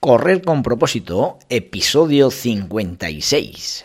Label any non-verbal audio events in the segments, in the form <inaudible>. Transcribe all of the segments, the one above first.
Correr con propósito, episodio 56.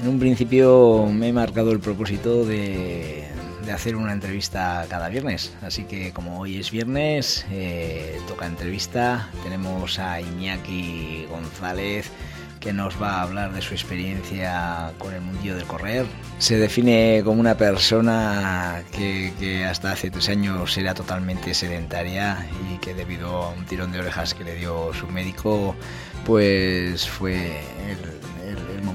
En un principio me he marcado el propósito de, hacer una entrevista cada viernes. Así que como hoy es viernes, eh, toca entrevista. Tenemos a Iñaki González que nos va a hablar de su experiencia con el mundillo del correr. Se define como una persona que, hasta hace tres años era totalmente sedentaria y que debido a un tirón de orejas que le dio su médico, pues fue el,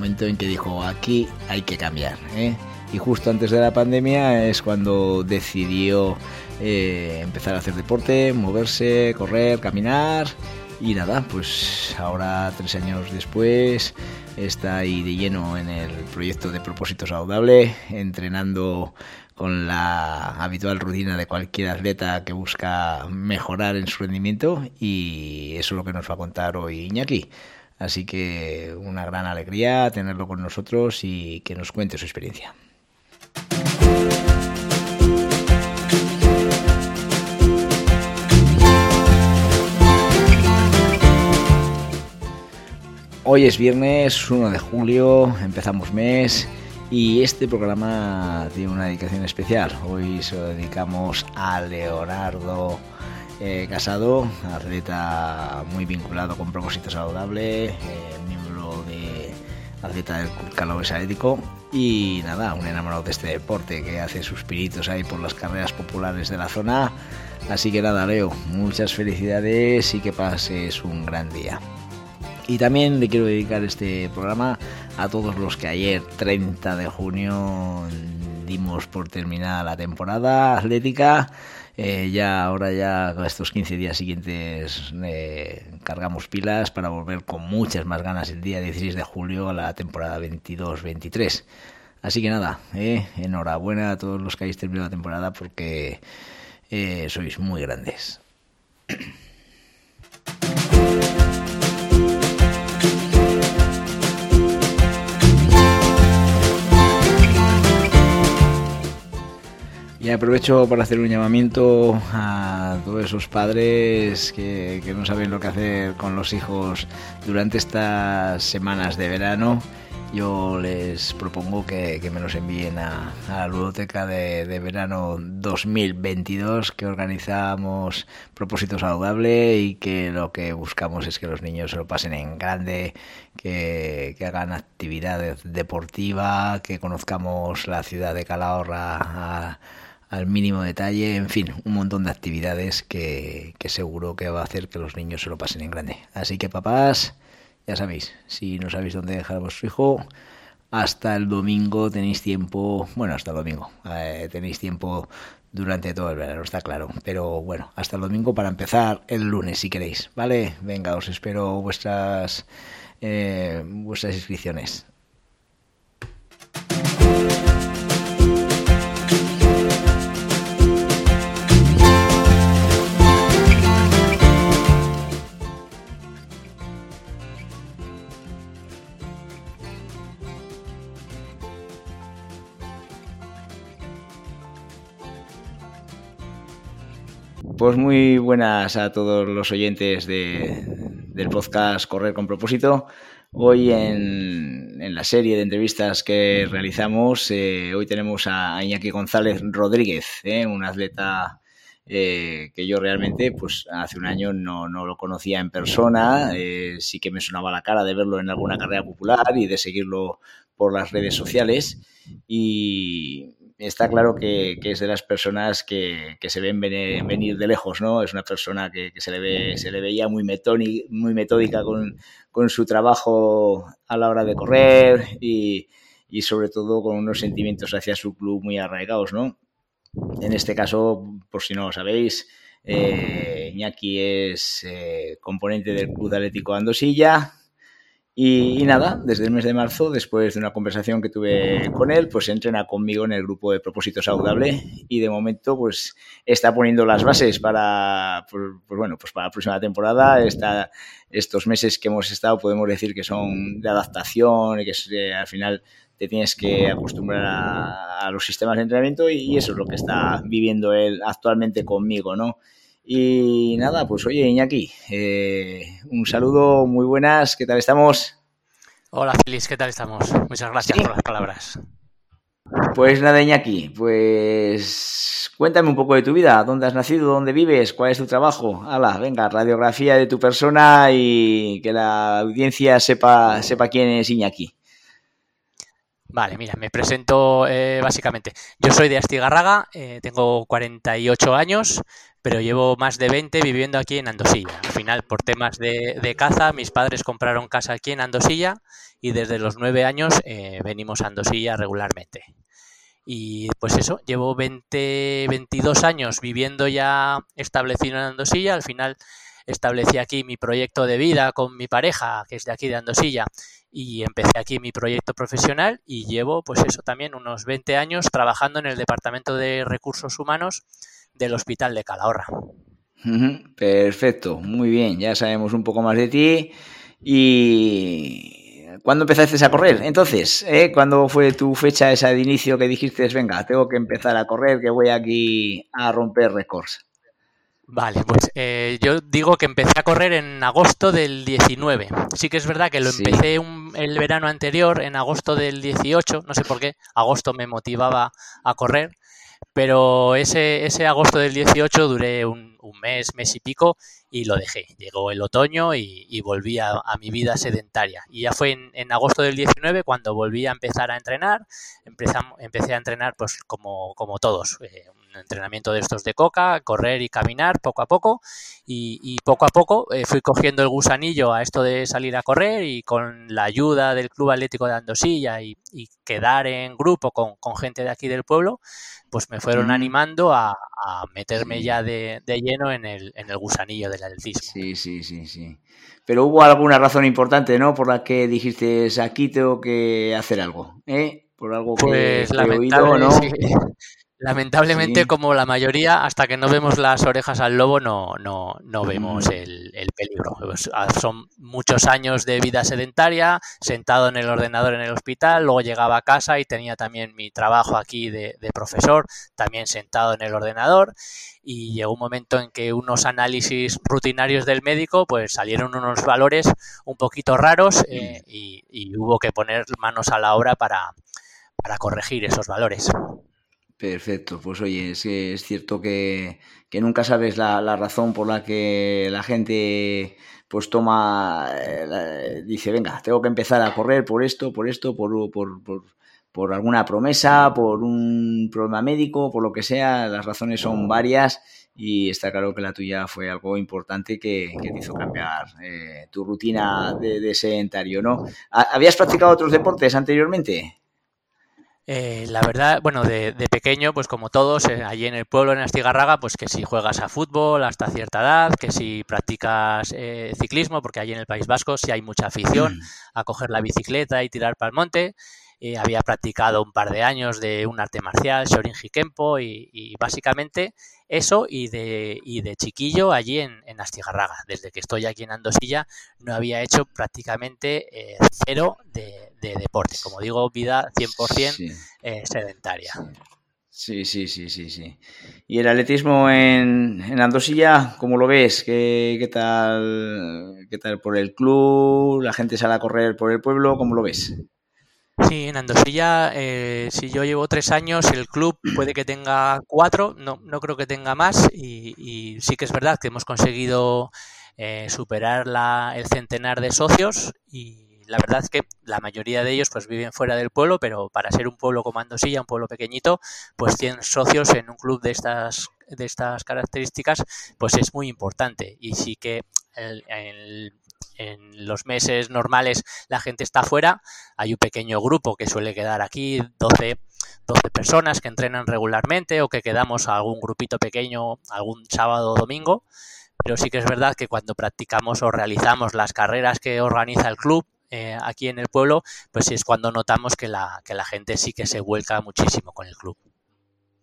momento en que dijo, aquí hay que cambiar. ¿eh? Y justo antes de la pandemia es cuando decidió eh, empezar a hacer deporte, moverse, correr, caminar. Y nada, pues ahora tres años después está ahí de lleno en el proyecto de propósito saludable, entrenando con la habitual rutina de cualquier atleta que busca mejorar en su rendimiento y eso es lo que nos va a contar hoy Iñaki. Así que una gran alegría tenerlo con nosotros y que nos cuente su experiencia. Hoy es viernes 1 de julio, empezamos mes y este programa tiene una dedicación especial. Hoy se lo dedicamos a Leonardo eh, casado, atleta muy vinculado con propósito saludable, eh, miembro de atleta del Club Calobres Atlético y nada, un enamorado de este deporte que hace sus piritos ahí por las carreras populares de la zona. Así que nada, Leo, muchas felicidades y que pases un gran día. Y también le quiero dedicar este programa a todos los que ayer, 30 de junio, dimos por terminada la temporada atlética eh, ya ahora ya estos 15 días siguientes eh, cargamos pilas para volver con muchas más ganas el día 16 de julio a la temporada 22-23. Así que nada, eh, enhorabuena a todos los que habéis terminado la temporada porque sois muy grandes. <clears throat> Y aprovecho para hacer un llamamiento a todos esos padres que, no saben lo que hacer con los hijos durante estas semanas de verano. Yo les propongo que, me los envíen a, la ludoteca de, verano 2022 que organizamos Propósito Saludable y que lo que buscamos es que los niños se lo pasen en grande, que, que hagan actividades deportivas, que conozcamos la ciudad de Calahorra. A, al mínimo detalle, en fin, un montón de actividades que, seguro que va a hacer que los niños se lo pasen en grande. Así que papás, ya sabéis, si no sabéis dónde dejar a vuestro hijo, hasta el domingo tenéis tiempo, bueno, hasta el domingo, eh, tenéis tiempo durante todo el verano, está claro. Pero bueno, hasta el domingo para empezar el lunes si queréis, ¿vale? Venga, os espero vuestras, eh, vuestras inscripciones. Pues muy buenas a todos los oyentes del podcast Correr con propósito. Hoy en, la serie de entrevistas que realizamos, eh, hoy tenemos a Iñaki González Rodríguez, eh, un atleta eh, que yo realmente pues hace un año no, no lo conocía en persona, sí que me sonaba la cara de verlo en alguna carrera popular y de seguirlo por las redes sociales y está claro que, es de las personas que, se ven venir de lejos, ¿no? Es una persona que, se, le ve, se le veía muy, muy metódica con, su trabajo a la hora de correr y, y sobre todo con unos sentimientos hacia su club muy arraigados, ¿no? En este caso, por si no lo sabéis, eh, Iñaki es eh, componente del Club Atlético Andosilla, y, nada, desde el mes de marzo, después de una conversación que tuve con él, pues entrena conmigo en el grupo de propósito saludable y de momento pues está poniendo las bases para, pues, pues bueno, pues para la próxima temporada. Estos meses que hemos estado podemos decir que son de adaptación y que al final te tienes que acostumbrar a, los sistemas de entrenamiento y, eso es lo que está viviendo él actualmente conmigo, ¿no? Y nada, pues oye, Iñaki, eh, un saludo, muy buenas, ¿qué tal estamos? Hola, Feliz, ¿qué tal estamos? Muchas gracias por las palabras. Pues nada, Iñaki, pues cuéntame un poco de tu vida, dónde has nacido, dónde vives, cuál es tu trabajo. Hala, venga, radiografía de tu persona y que la audiencia sepa, sepa quién es Iñaki. Vale, mira, me presento eh, básicamente. Yo soy de Astigarraga, eh, tengo 48 años, pero llevo más de 20 viviendo aquí en Andosilla. Al final, por temas de, caza, mis padres compraron casa aquí en Andosilla y desde los 9 años eh, venimos a Andosilla regularmente. Y pues eso, llevo 20, 22 años viviendo ya establecido en Andosilla. Al final establecí aquí mi proyecto de vida con mi pareja, que es de aquí de Andosilla, y empecé aquí mi proyecto profesional y llevo pues eso también unos 20 años trabajando en el Departamento de Recursos Humanos del Hospital de Calahorra. Perfecto, muy bien, ya sabemos un poco más de ti y ¿cuándo empezaste a correr? Entonces, ¿eh? ¿cuándo fue tu fecha esa de inicio que dijiste, venga, tengo que empezar a correr, que voy aquí a romper récords? Vale, pues eh, yo digo que empecé a correr en agosto del 19. Sí que es verdad que lo empecé el verano anterior, en agosto del 18, no sé por qué, agosto me motivaba a correr, pero ese, ese agosto del 18 duré un, mes, mes y pico y lo dejé. Llegó el otoño y, volví a, mi vida sedentaria. Y ya fue en, agosto del 19 cuando volví a empezar a entrenar. Empecé, empecé a entrenar pues como, como todos, eh, entrenamiento de estos de coca, correr y caminar poco a poco y, poco a poco eh, fui cogiendo el gusanillo a esto de salir a correr y con la ayuda del Club Atlético de Andosilla y, quedar en grupo con, gente de aquí del pueblo, pues me fueron animando a, meterme ya de, lleno en el, en el gusanillo del atletismo. Sí, sí, sí, sí. Pero hubo alguna razón importante, ¿no? Por la que dijiste, aquí tengo que hacer algo, ¿eh? Por algo que, pues, he oído, ¿no? Lamentablemente, como la mayoría, hasta que no vemos las orejas al lobo, no, no, no vemos el, peligro. Pues, ah, son muchos años de vida sedentaria, sentado en el ordenador en el hospital, luego llegaba a casa y tenía también mi trabajo aquí de, profesor, también sentado en el ordenador. Y llegó un momento en que unos análisis rutinarios del médico, pues salieron unos valores un poquito raros eh, y, y, hubo que poner manos a la obra para, para corregir esos valores. Perfecto, pues oye, es, es cierto que, nunca sabes la, razón por la que la gente pues toma, eh, dice, venga, tengo que empezar a correr por esto, por esto, por, por, por, alguna promesa, por un problema médico, por lo que sea, las razones son varias y está claro que la tuya fue algo importante que, te hizo cambiar eh, tu rutina de, de sedentario, ¿no? ¿Habías practicado otros deportes anteriormente? Eh, la verdad, bueno, de, pequeño, pues como todos, eh, allí en el pueblo, en Astigarraga, pues que si juegas a fútbol hasta cierta edad, que si practicas eh, ciclismo, porque allí en el País Vasco sí hay mucha afición a coger la bicicleta y tirar para el monte. Había practicado un par de años de un arte marcial, Shorin Kempo, y, básicamente eso y de, y de chiquillo allí en, en, Astigarraga. Desde que estoy aquí en Andosilla no había hecho prácticamente cero de, deporte. Como digo, vida 100% eh, sedentaria. Sí, sí, sí, sí, sí. ¿Y el atletismo en, en Andosilla, cómo lo ves? ¿Qué, tal, ¿Qué tal por el club? ¿La gente sale a correr por el pueblo? ¿Cómo lo ves? Sí, en Andosilla, eh, si yo llevo tres años, el club puede que tenga cuatro, no, no creo que tenga más, y, sí que es verdad que hemos conseguido eh, superar la, el centenar de socios y la verdad es que la mayoría de ellos pues viven fuera del pueblo, pero para ser un pueblo como Andosilla, un pueblo pequeñito, pues tienen socios en un club de estas de estas características, pues es muy importante. Y sí que el, en los meses normales la gente está fuera, hay un pequeño grupo que suele quedar aquí, 12, 12 personas que entrenan regularmente o que quedamos a algún grupito pequeño algún sábado o domingo, pero sí que es verdad que cuando practicamos o realizamos las carreras que organiza el club, eh, aquí en el pueblo, pues es cuando notamos que la, que la gente sí que se vuelca muchísimo con el club.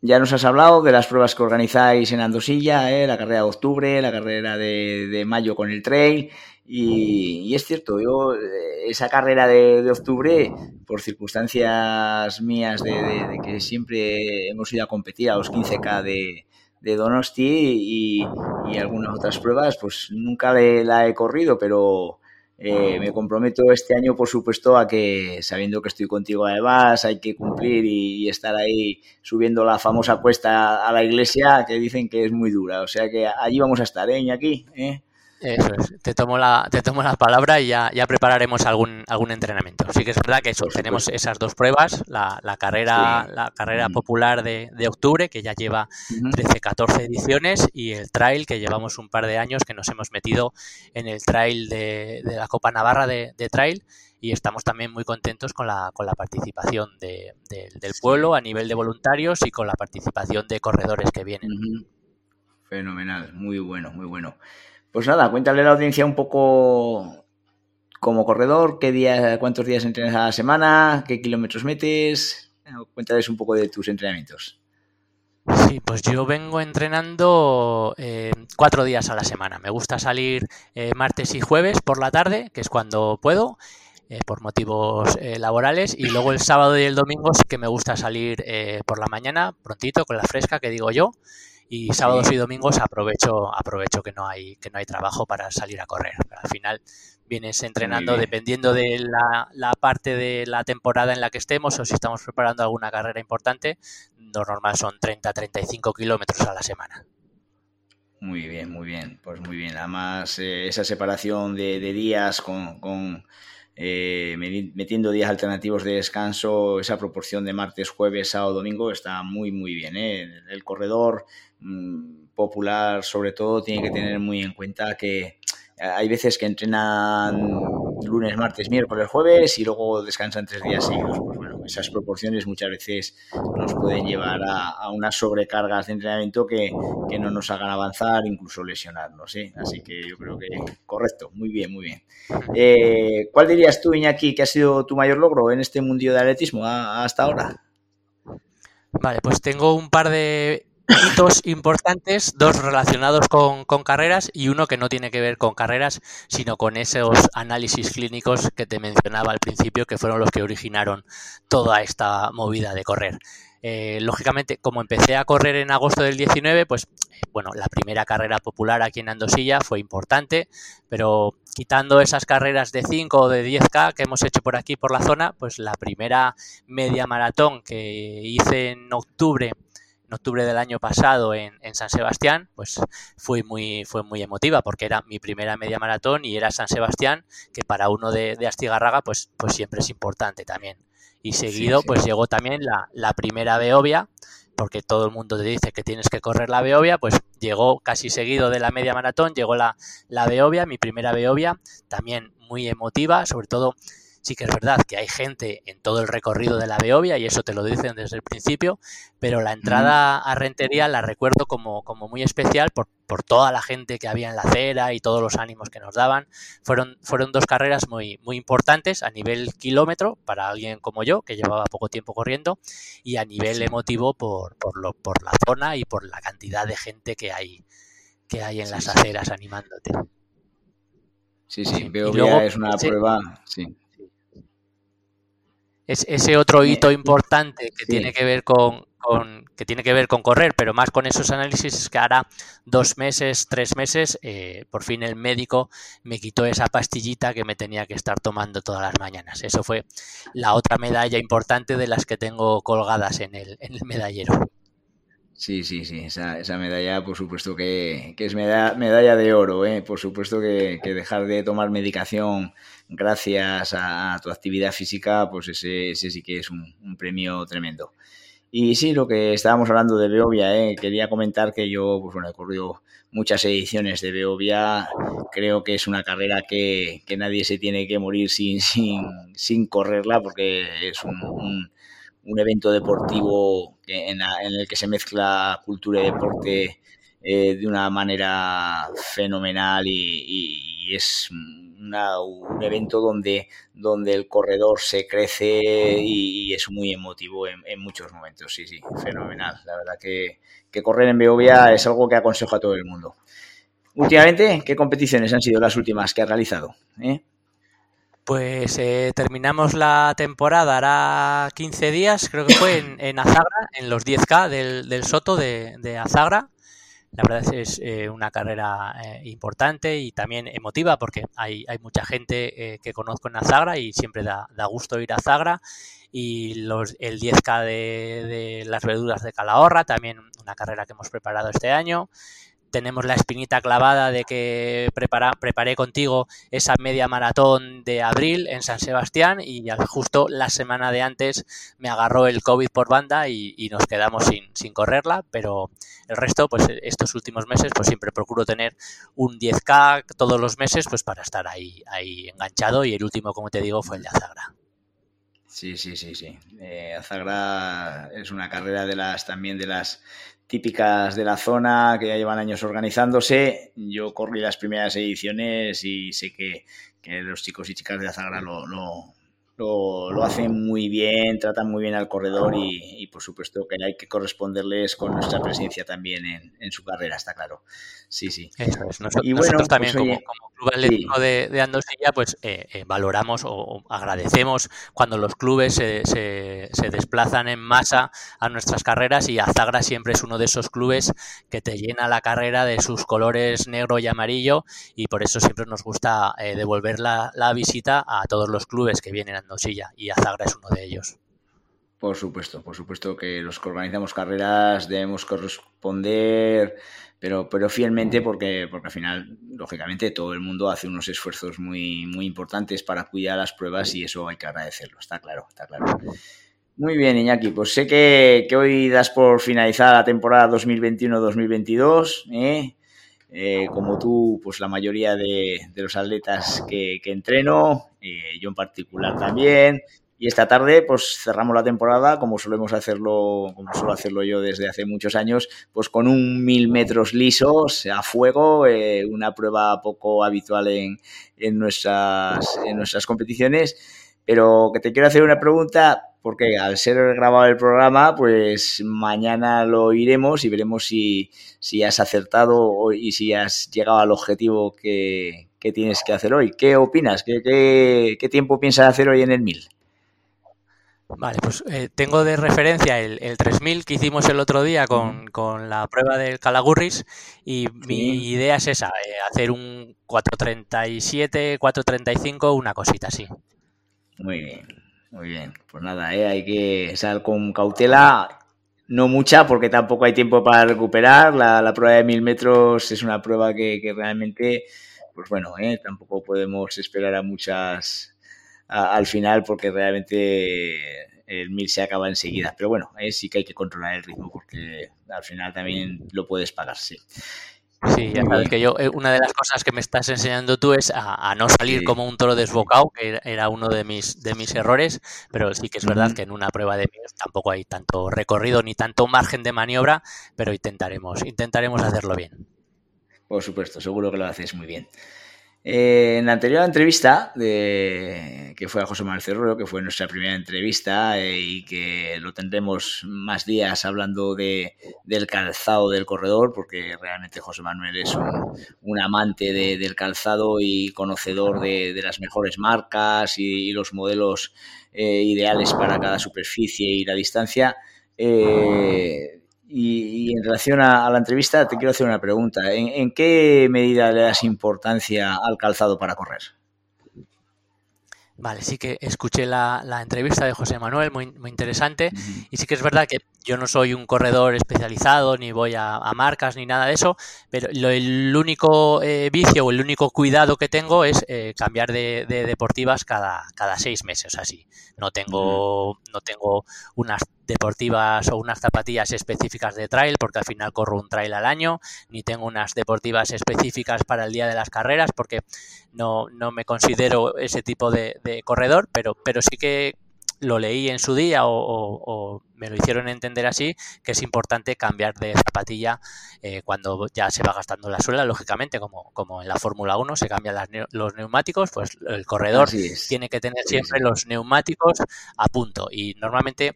Ya nos has hablado de las pruebas que organizáis en Andosilla, ¿eh? la carrera de octubre, la carrera de, mayo con el trail. Y, es cierto, yo eh, esa carrera de, octubre, por circunstancias mías de, que siempre hemos ido a competir a los 15K de, Donosti y, algunas otras pruebas, pues nunca la he corrido, pero eh, me comprometo este año, por supuesto, a que, sabiendo que estoy contigo además, hay que cumplir y, estar ahí subiendo la famosa cuesta a la iglesia, que dicen que es muy dura. O sea que allí vamos a estar, ¿eh, Iñaki? ¿Eh? Eso es, te tomo la, te tomo la palabra y ya, ya prepararemos algún, algún entrenamiento. Sí que es verdad que eso, tenemos esas dos pruebas, la, la carrera, la carrera popular de, de, octubre, que ya lleva 13, 14 ediciones, y el trail, que llevamos un par de años que nos hemos metido en el trail de, de la Copa Navarra de, de, Trail, y estamos también muy contentos con la, con la participación de, del pueblo a nivel de voluntarios y con la participación de corredores que vienen. Fenomenal, muy bueno, muy bueno. Pues nada, cuéntale a la audiencia un poco como corredor, qué días, cuántos días entrenas a la semana, qué kilómetros metes. Cuéntales un poco de tus entrenamientos. Sí, pues yo vengo entrenando eh, cuatro días a la semana. Me gusta salir eh, martes y jueves por la tarde, que es cuando puedo, eh, por motivos laborales. Y luego el sábado y el domingo sí que me gusta salir por la mañana, prontito, con la fresca, que digo yo y sábados y domingos aprovecho aprovecho que no hay que no hay trabajo para salir a correr. al final vienes entrenando dependiendo de la, parte de la temporada en la que estemos o si estamos preparando alguna carrera importante, lo normal son 30-35 kilómetros a la semana. Muy bien, muy bien, pues muy bien. Además, eh, esa separación de, días con, eh, metiendo días alternativos de descanso, esa proporción de martes, jueves, sábado, domingo está muy, muy bien. ¿eh? El corredor popular sobre todo tiene que tener muy en cuenta que hay veces que entrenan lunes, martes, miércoles, jueves y luego descansan tres días seguidos. Pues bueno, esas proporciones muchas veces nos pueden llevar a, unas sobrecargas de entrenamiento que, no nos hagan avanzar, incluso lesionarnos. ¿eh? Así que yo creo que correcto, muy bien, muy bien. Eh, ¿Cuál dirías tú, Iñaki, que ha sido tu mayor logro en este mundillo de atletismo hasta ahora? Vale, pues tengo un par de hitos importantes, dos relacionados con, carreras y uno que no tiene que ver con carreras, sino con esos análisis clínicos que te mencionaba al principio, que fueron los que originaron toda esta movida de correr. Eh, lógicamente, como empecé a correr en agosto del 19, pues bueno, la primera carrera popular aquí en Andosilla fue importante, pero quitando esas carreras de 5 o de 10K que hemos hecho por aquí, por la zona, pues la primera media maratón que hice en octubre octubre del año pasado en, San Sebastián, pues fue muy, fue muy emotiva porque era mi primera media maratón y era San Sebastián, que para uno de, Astigarraga pues, pues siempre es importante también. Y seguido pues llegó también la, la primera Beovia, porque todo el mundo te dice que tienes que correr la Beovia, pues llegó casi seguido de la media maratón, llegó la, la Beovia, mi primera Beovia, también muy emotiva, sobre todo Sí que es verdad que hay gente en todo el recorrido de la Beovia y eso te lo dicen desde el principio, pero la entrada a Rentería la recuerdo como, como muy especial por, por, toda la gente que había en la acera y todos los ánimos que nos daban. Fueron, fueron dos carreras muy, muy importantes a nivel kilómetro para alguien como yo, que llevaba poco tiempo corriendo, y a nivel emotivo por, por, lo, por la zona y por la cantidad de gente que hay, que hay en las aceras animándote. Sí, sí, Beovia es una prueba, sí es ese otro hito importante que tiene que ver con, que tiene que ver con correr, pero más con esos análisis que hará dos meses, tres meses, eh, por fin el médico me quitó esa pastillita que me tenía que estar tomando todas las mañanas. Eso fue la otra medalla importante de las que tengo colgadas en el, en el medallero. Sí, sí, sí, esa, esa medalla por supuesto que, es medalla, medalla, de oro, ¿eh? por supuesto que, dejar de tomar medicación gracias a, tu actividad física, pues ese, ese sí que es un, premio tremendo. Y sí, lo que estábamos hablando de Beovia, ¿eh? quería comentar que yo, pues bueno, he corrido muchas ediciones de Beovia. Creo que es una carrera que, nadie se tiene que morir sin, sin, sin correrla porque es un, un, evento deportivo en, el que se mezcla cultura y deporte eh, de una manera fenomenal y es un evento donde, donde el corredor se crece y, es muy emotivo en, muchos momentos. Sí, sí, fenomenal. La verdad que, correr en Beovia es algo que aconsejo a todo el mundo. Últimamente, ¿qué competiciones han sido las últimas que ha realizado? ¿Eh? Pues eh, terminamos la temporada, hará 15 días, creo que fue en, en Azagra, en los 10K del, Soto de, de Azagra. La verdad es eh, una carrera eh, importante y también emotiva porque hay, hay mucha gente eh, que conozco en Azagra y siempre da, gusto ir a Azagra. Y los, el 10K de, de las verduras de Calahorra, también una carrera que hemos preparado este año tenemos la espinita clavada de que prepara, preparé contigo esa media maratón de abril en San Sebastián y justo la semana de antes me agarró el COVID por banda y, nos quedamos sin, correrla, pero el resto, pues estos últimos meses, pues siempre procuro tener un 10K todos los meses pues para estar ahí, ahí enganchado y el último, como te digo, fue el de Azagra. Sí, sí, sí, sí. Eh, Azagra es una carrera de las también de las típicas de la zona que ya llevan años organizándose. Yo corrí las primeras ediciones y sé que, los chicos y chicas de Azagra lo, lo, lo, hacen muy bien, tratan muy bien al corredor y, por supuesto que hay que corresponderles con nuestra presencia también en, su carrera, está claro. Sí, sí. y bueno, nosotros también pues, como, Club Atlético de, de, Andosilla, pues eh, eh, valoramos o, agradecemos cuando los clubes se, se, se, desplazan en masa a nuestras carreras y Azagra siempre es uno de esos clubes que te llena la carrera de sus colores negro y amarillo y por eso siempre nos gusta eh, devolver la, la visita a todos los clubes que vienen a Y Azagra es uno de ellos. Por supuesto, por supuesto que los que organizamos carreras debemos corresponder, pero, pero fielmente porque, porque al final, lógicamente, todo el mundo hace unos esfuerzos muy, muy importantes para cuidar las pruebas y eso hay que agradecerlo, está claro, está claro. Muy bien, Iñaki, pues sé que, hoy das por finalizada la temporada 2021-2022. ¿eh? Eh, como tú, pues la mayoría de, los atletas que, entreno, eh, yo en particular también. Y esta tarde, pues cerramos la temporada, como solemos hacerlo, como suelo hacerlo yo desde hace muchos años, pues con un mil metros lisos a fuego, eh, una prueba poco habitual en, en, nuestras, en nuestras competiciones. Pero que te quiero hacer una pregunta, porque al ser grabado el programa, pues mañana lo iremos y veremos si, si has acertado y si has llegado al objetivo que, tienes que hacer hoy. ¿Qué opinas? ¿Qué, qué, tiempo piensas hacer hoy en el 1000? Vale, pues eh, tengo de referencia el, el, 3000 que hicimos el otro día con, con la prueba del Calagurris y mi idea es esa, eh, hacer un 437, 435, una cosita así. Muy bien. Muy bien, pues nada, ¿eh? hay que salir con cautela, no mucha porque tampoco hay tiempo para recuperar. La, prueba de mil metros es una prueba que, realmente, pues bueno, ¿eh? tampoco podemos esperar a muchas al final porque realmente el mil se acaba enseguida. Pero bueno, ¿eh? sí que hay que controlar el ritmo porque al final también lo puedes pagar, sí. Sí, ya sabes que yo, eh, una de las cosas que me estás enseñando tú es a, no salir como un toro desbocado, que era uno de mis, de mis errores, pero sí que es verdad que en una prueba de míos tampoco hay tanto recorrido ni tanto margen de maniobra, pero intentaremos, intentaremos hacerlo bien. Por supuesto, seguro que lo haces muy bien. Eh, en la anterior entrevista, de, que fue a José Manuel Cerrero, que fue nuestra primera entrevista eh, y que lo tendremos más días hablando de, del calzado del corredor, porque realmente José Manuel es un, amante del calzado y conocedor de, las mejores marcas y, los modelos eh, ideales para cada superficie y la distancia. Y, en relación a, la entrevista, te quiero hacer una pregunta. ¿En, qué medida le das importancia al calzado para correr? Vale, sí que escuché la, entrevista de José Manuel, muy, muy interesante, y sí que es verdad que yo no soy un corredor especializado, ni voy a, marcas, ni nada de eso, pero el único eh, vicio o el único cuidado que tengo es eh, cambiar de, deportivas cada, cada seis meses, así. No tengo, no tengo unas deportivas o unas zapatillas específicas de trail, porque al final corro un trail al año, ni tengo unas deportivas específicas para el día de las carreras, porque no, no me considero ese tipo de, de corredor, pero, pero sí que lo leí en su día o, me lo hicieron entender así, que es importante cambiar de zapatilla eh, cuando ya se va gastando la suela, lógicamente, como, como en la Fórmula 1 se cambian los neumáticos, pues el corredor tiene que tener siempre los neumáticos a punto y normalmente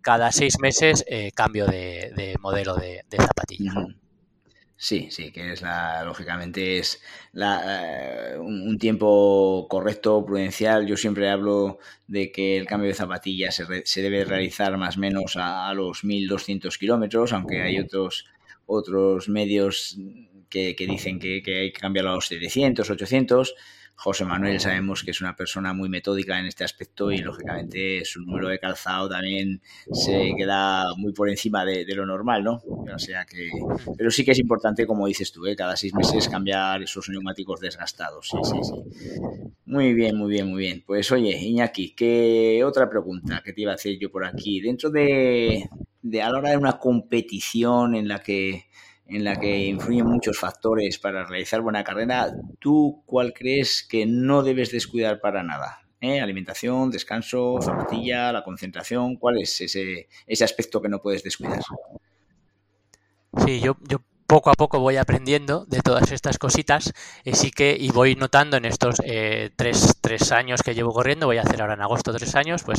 cada seis meses eh, cambio de, modelo de, zapatilla. Sí, sí, que es la, lógicamente es la, eh, un, tiempo correcto, prudencial. Yo siempre hablo de que el cambio de zapatillas se, se debe realizar más o menos a, los 1200 kilómetros, aunque hay otros, otros medios que, que dicen que, que, hay que cambiarlo a los 700, 800. José Manuel sabemos que es una persona muy metódica en este aspecto y lógicamente su número de calzado también se queda muy por encima de, lo normal, ¿no? O sea que, pero sí que es importante, como dices tú, ¿eh? cada seis meses cambiar esos neumáticos desgastados. Sí, sí, sí. Muy bien, muy bien, muy bien. Pues oye, Iñaki, ¿qué otra pregunta que te iba a hacer yo por aquí? Dentro de, de a la hora de una competición en la que en la que influyen muchos factores para realizar buena carrera, ¿tú cuál crees que no debes descuidar para nada? ¿Eh? Alimentación, descanso, zapatilla, la concentración, ¿cuál es ese, ese aspecto que no puedes descuidar? Sí, yo, yo poco a poco voy aprendiendo de todas estas cositas eh, sí que y voy notando en estos eh, tres, tres, años que llevo corriendo, voy a hacer ahora en agosto tres años, pues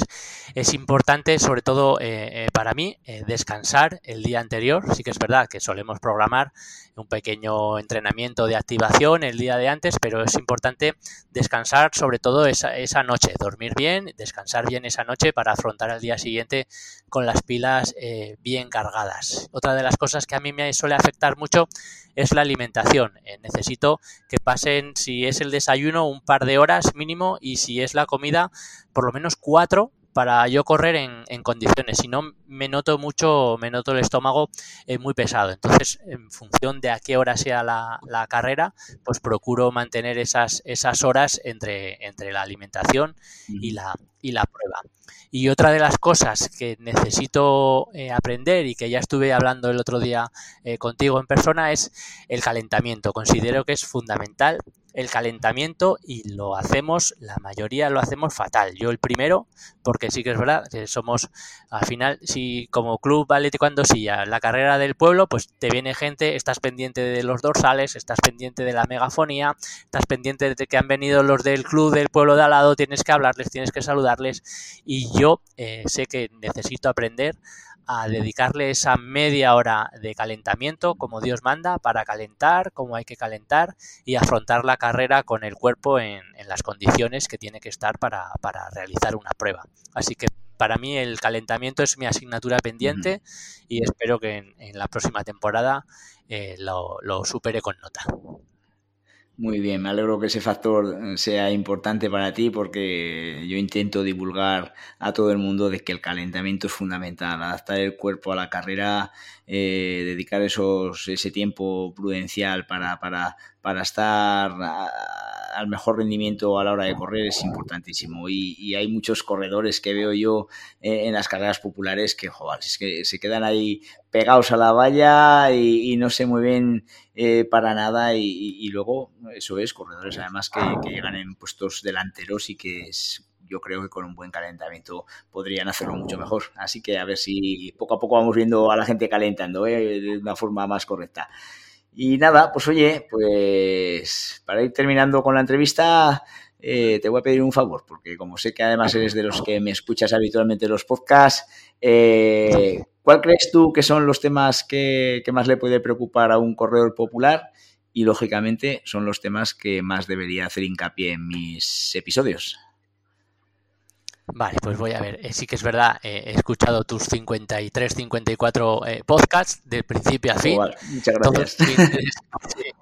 es importante sobre todo eh, para mí descansar el día anterior. Sí que es verdad que solemos programar un pequeño entrenamiento de activación el día de antes, pero es importante descansar sobre todo esa, esa noche, dormir bien, descansar bien esa noche para afrontar el día siguiente con las pilas bien cargadas. Otra de las cosas que a mí me suele afectar mucho es la alimentación. Eh, necesito que pasen, si es el desayuno, un par de horas mínimo y si es la comida, por lo menos cuatro para yo correr en, en, condiciones. Si no, me noto mucho, me noto el estómago eh, muy pesado. Entonces, en función de a qué hora sea la, la, carrera, pues procuro mantener esas, esas horas entre, entre la alimentación y la, y la prueba. Y otra de las cosas que necesito eh, aprender y que ya estuve hablando el otro día eh, contigo en persona es el calentamiento. Considero que es fundamental el calentamiento y lo hacemos, la mayoría lo hacemos fatal. Yo el primero, porque sí que es verdad que somos, al final, si como club Atlético Andosilla, la carrera del pueblo, pues te viene gente, estás pendiente de los dorsales, estás pendiente de la megafonía, estás pendiente de que han venido los del club del pueblo de al lado, tienes que hablarles, tienes que saludarles y yo eh, sé que necesito aprender a dedicarle esa media hora de calentamiento como Dios manda para calentar como hay que calentar y afrontar la carrera con el cuerpo en, las condiciones que tiene que estar para, realizar una prueba. Así que para mí el calentamiento es mi asignatura pendiente y espero que en, la próxima temporada eh, lo, lo supere con nota. Muy bien, me alegro que ese factor eh, sea importante para ti porque yo intento divulgar a todo el mundo de que el calentamiento es fundamental, adaptar el cuerpo a la carrera, eh, dedicar esos, ese tiempo prudencial para, para, para estar al mejor rendimiento a la hora de correr es importantísimo. Y, hay muchos corredores que veo yo eh, en las carreras populares que, joder, es que se quedan ahí pegados a la valla y, no se mueven eh, para nada. Y, luego, eso es, corredores además que, llegan en puestos delanteros y que yo creo que con un buen calentamiento podrían hacerlo mucho mejor. Así que a ver si poco a poco vamos viendo a la gente calentando ¿eh? de una forma más correcta. Y nada, pues oye, pues para ir terminando con la entrevista, eh, te voy a pedir un favor, porque como sé que además eres de los que me escuchas habitualmente en los podcasts, eh, ¿cuál crees tú que son los temas que, que, más le puede preocupar a un corredor popular? Y lógicamente son los temas que más debería hacer hincapié en mis episodios. Vale, pues voy a ver. Eh, sí que es verdad, eh, he escuchado tus 53, 54 eh, podcasts de principio a fin. muchas gracias. todos <laughs>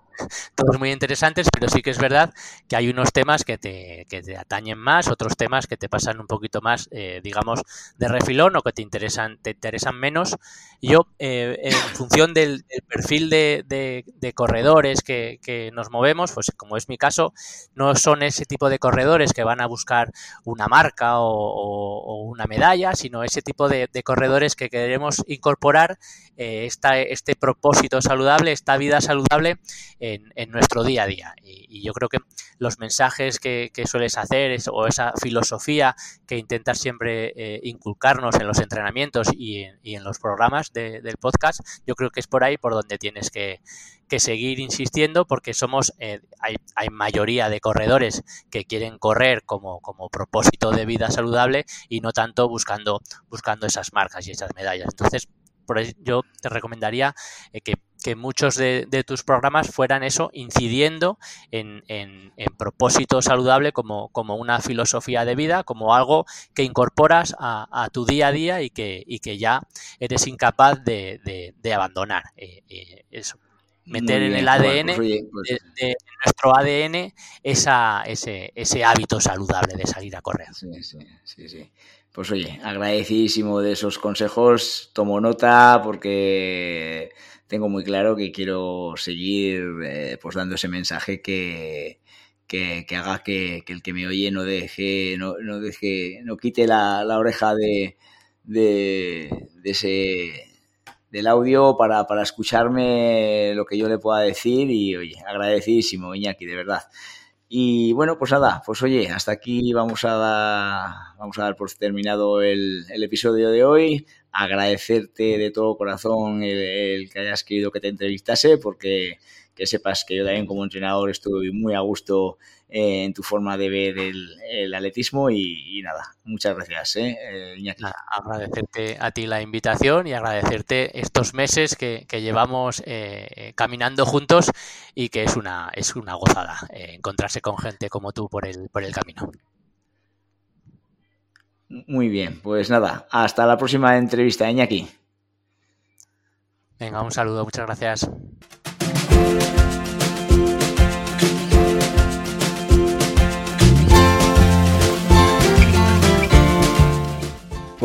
muy interesantes, pero sí que es verdad que hay unos temas que te, que te atañen más, otros temas que te pasan un poquito más, eh, digamos, de refilón o que te interesan, te interesan menos. Yo, eh, en función del, perfil de, de, corredores que, nos movemos, pues como es mi caso, no son ese tipo de corredores que van a buscar una marca o, una medalla, sino ese tipo de, corredores que queremos incorporar eh, este propósito saludable, esta vida saludable en, en nuestro día a día. Y, yo creo que los mensajes que, sueles hacer o esa filosofía que intentas siempre eh, inculcarnos en los entrenamientos y en, los programas del podcast, yo creo que es por ahí por donde tienes que, seguir insistiendo porque somos, eh, hay, hay, mayoría de corredores que quieren correr como, como propósito de vida saludable y no tanto buscando, buscando esas marcas y esas medallas. Entonces, por yo te recomendaría eh, que, muchos de, tus programas fueran eso, incidiendo en, en, propósito saludable como, como, una filosofía de vida, como algo que incorporas a, tu día a día y que, y que ya eres incapaz de, de, abandonar. Eh, eh, eso meter en el ADN, pues pues de, nuestro ADN, esa, ese, ese hábito saludable de salir a correr. Sí, sí, sí, sí. Pues oye, agradecidísimo de esos consejos, tomo nota porque tengo muy claro que quiero seguir eh, pues dando ese mensaje que, que, haga que, el que me oye no deje, no, no deje, no quite la, la oreja de, de, de, ese del audio para, para escucharme lo que yo le pueda decir y oye, agradecidísimo Iñaki, de verdad. Y bueno, pues nada, pues oye, hasta aquí vamos a dar, vamos a dar por terminado el, episodio de hoy. Agradecerte de todo corazón el, que hayas querido que te entrevistase, porque que sepas que yo también como entrenador estoy muy a gusto eh, en tu forma de ver el, atletismo y, nada, muchas gracias, ¿eh? eh agradecerte a ti la invitación y agradecerte estos meses que, llevamos eh, caminando juntos y que es una, es una gozada encontrarse con gente como tú por el, por el camino. Muy bien, pues nada, hasta la próxima entrevista, Iñaki. Venga, un saludo, muchas gracias.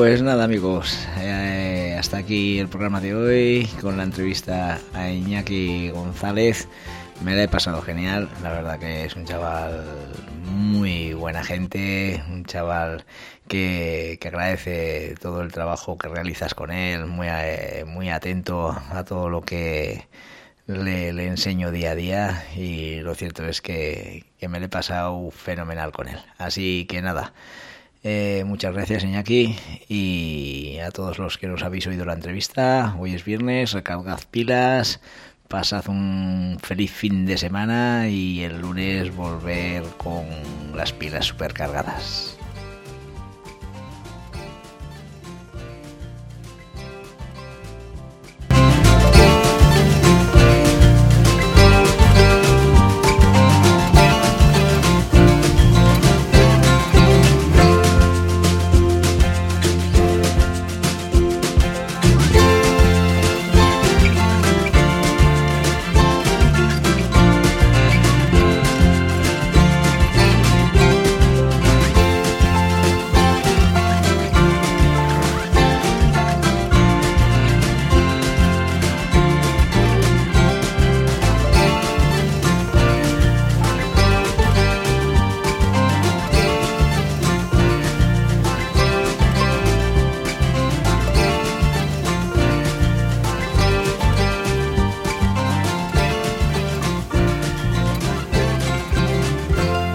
Pues nada amigos, eh, hasta aquí el programa de hoy con la entrevista a Iñaki González. Me la he pasado genial, la verdad que es un chaval muy buena gente, un chaval que, agradece todo el trabajo que realizas con él, muy, eh, muy atento a todo lo que le, enseño día a día y lo cierto es que, que me lo he pasado fenomenal con él. Así que nada. Eh, muchas gracias, Iñaki, y a todos los que nos habéis oído la entrevista. Hoy es viernes, recargad pilas, pasad un feliz fin de semana y el lunes volver con las pilas supercargadas.